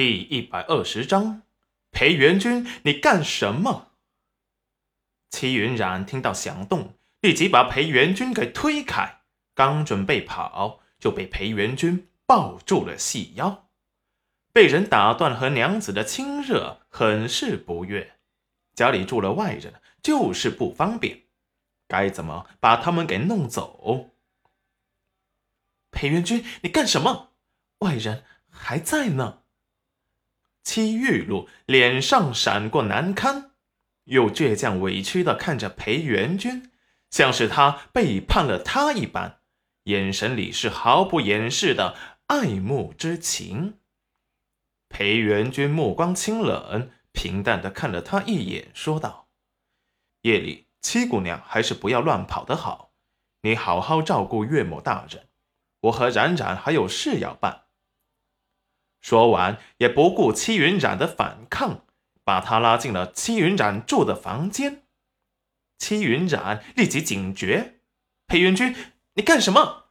第一百二十章，裴元君，你干什么？戚云染听到响动，立即把裴元君给推开，刚准备跑，就被裴元君抱住了细腰。被人打断和娘子的亲热，很是不悦。家里住了外人，就是不方便，该怎么把他们给弄走？裴元君，你干什么？外人还在呢。戚玉露脸上闪过难堪，又倔强委屈的看着裴元君，像是他背叛了他一般，眼神里是毫不掩饰的爱慕之情。裴元君目光清冷，平淡的看了他一眼，说道：“夜里七姑娘还是不要乱跑的好，你好好照顾岳母大人。我和冉冉还有事要办。”说完，也不顾戚云染的反抗，把他拉进了戚云染住的房间。戚云染立即警觉：“裴元君，你干什么？”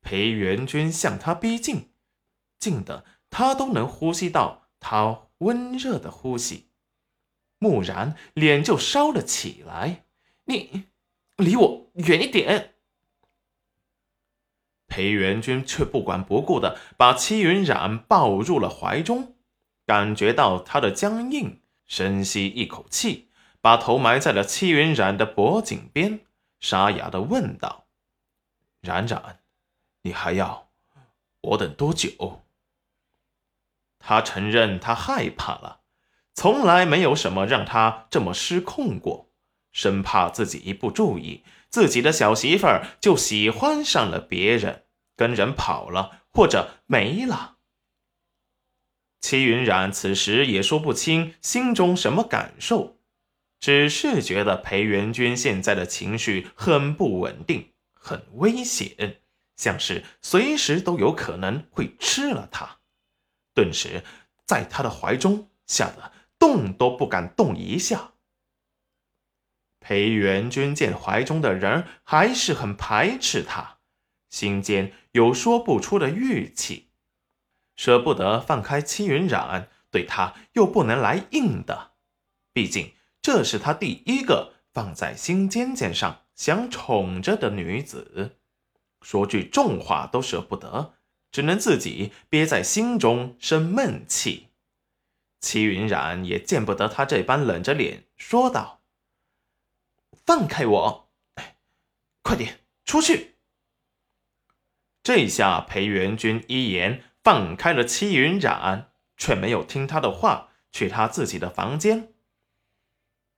裴元君向他逼近，近的他都能呼吸到他温热的呼吸。蓦然脸就烧了起来：“你离我远一点！”裴元君却不管不顾的把戚云染抱入了怀中，感觉到他的僵硬，深吸一口气，把头埋在了戚云染的脖颈边，沙哑的问道：“冉冉，你还要我等多久？”他承认他害怕了，从来没有什么让他这么失控过，生怕自己一不注意，自己的小媳妇儿就喜欢上了别人。跟人跑了，或者没了。齐云染此时也说不清心中什么感受，只是觉得裴元君现在的情绪很不稳定，很危险，像是随时都有可能会吃了他。顿时，在他的怀中吓得动都不敢动一下。裴元君见怀中的人还是很排斥他。心间有说不出的郁气，舍不得放开戚云染，对他又不能来硬的，毕竟这是他第一个放在心尖尖上想宠着的女子，说句重话都舍不得，只能自己憋在心中生闷气。齐云染也见不得他这般冷着脸，说道：“放开我，快点出去。”这下裴元君一言放开了戚云染，却没有听他的话，去他自己的房间。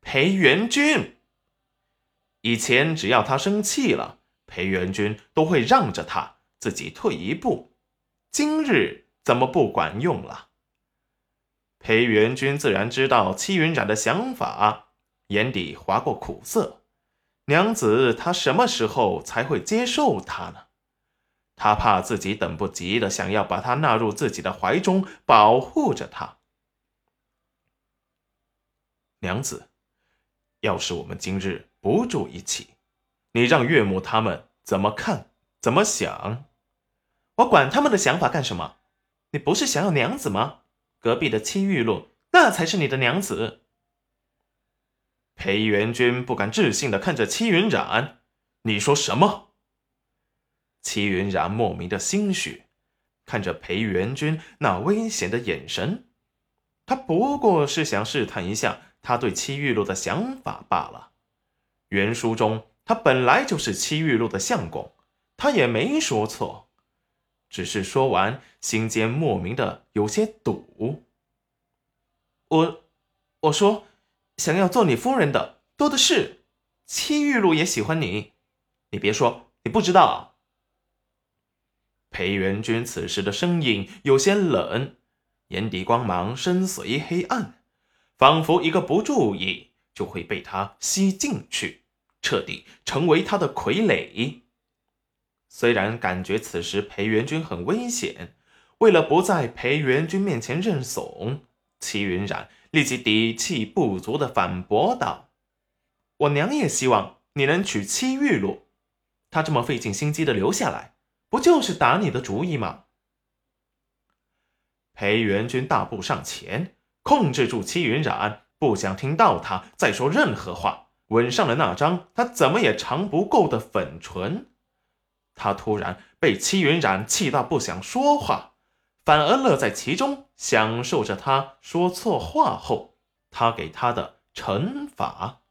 裴元君以前只要他生气了，裴元君都会让着他，自己退一步。今日怎么不管用了？裴元君自然知道戚云染的想法，眼底划过苦涩。娘子，他什么时候才会接受他呢？他怕自己等不及的，想要把他纳入自己的怀中，保护着他。娘子，要是我们今日不住一起，你让岳母他们怎么看？怎么想？我管他们的想法干什么？你不是想要娘子吗？隔壁的戚玉露，那才是你的娘子。裴元君不敢置信的看着戚云染，你说什么？戚云然莫名的心虚，看着裴元君那危险的眼神，他不过是想试探一下他对戚玉露的想法罢了。原书中他本来就是戚玉露的相公，他也没说错，只是说完心间莫名的有些堵。我，我说，想要做你夫人的多的是，戚玉露也喜欢你，你别说你不知道。裴元君此时的声音有些冷，眼底光芒深邃黑暗，仿佛一个不注意就会被他吸进去，彻底成为他的傀儡。虽然感觉此时裴元君很危险，为了不在裴元君面前认怂，齐云染立即底气不足的反驳道：“我娘也希望你能娶戚玉露，她这么费尽心机的留下来。”不就是打你的主意吗？裴元君大步上前，控制住戚云染，不想听到他再说任何话，吻上了那张他怎么也尝不够的粉唇。他突然被戚云染气到不想说话，反而乐在其中，享受着他说错话后他给他的惩罚。